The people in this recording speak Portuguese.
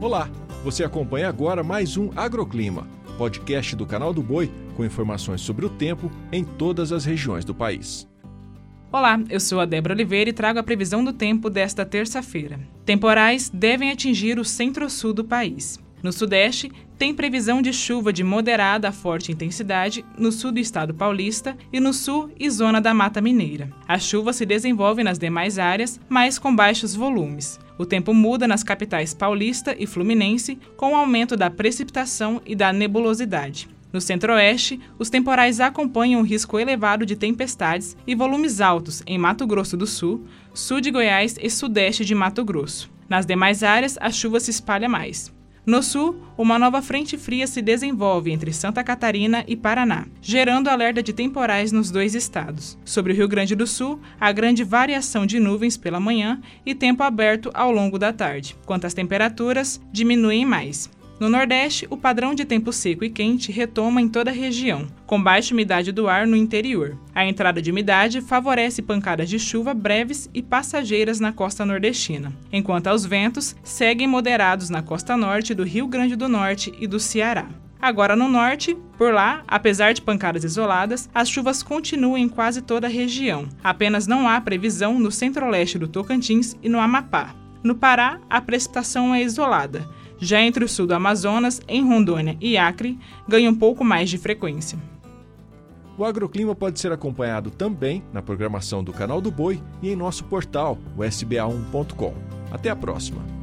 Olá, você acompanha agora mais um Agroclima, podcast do canal do Boi com informações sobre o tempo em todas as regiões do país. Olá, eu sou a Débora Oliveira e trago a previsão do tempo desta terça-feira. Temporais devem atingir o centro-sul do país. No Sudeste, tem previsão de chuva de moderada a forte intensidade no sul do estado paulista e no sul e zona da Mata Mineira. A chuva se desenvolve nas demais áreas, mas com baixos volumes. O tempo muda nas capitais paulista e fluminense com o aumento da precipitação e da nebulosidade. No centro-oeste, os temporais acompanham o risco elevado de tempestades e volumes altos em Mato Grosso do Sul, sul de Goiás e sudeste de Mato Grosso. Nas demais áreas, a chuva se espalha mais. No sul, uma nova frente fria se desenvolve entre Santa Catarina e Paraná, gerando alerta de temporais nos dois estados. Sobre o Rio Grande do Sul, há grande variação de nuvens pela manhã e tempo aberto ao longo da tarde. Quanto às temperaturas, diminuem mais. No Nordeste, o padrão de tempo seco e quente retoma em toda a região, com baixa umidade do ar no interior. A entrada de umidade favorece pancadas de chuva breves e passageiras na costa nordestina, enquanto aos ventos seguem moderados na costa norte do Rio Grande do Norte e do Ceará. Agora no norte, por lá, apesar de pancadas isoladas, as chuvas continuam em quase toda a região. Apenas não há previsão no centro-leste do Tocantins e no Amapá. No Pará, a precipitação é isolada, já entre o sul do Amazonas, em Rondônia e Acre, ganha um pouco mais de frequência. O agroclima pode ser acompanhado também na programação do Canal do Boi e em nosso portal, o sba1.com. Até a próxima!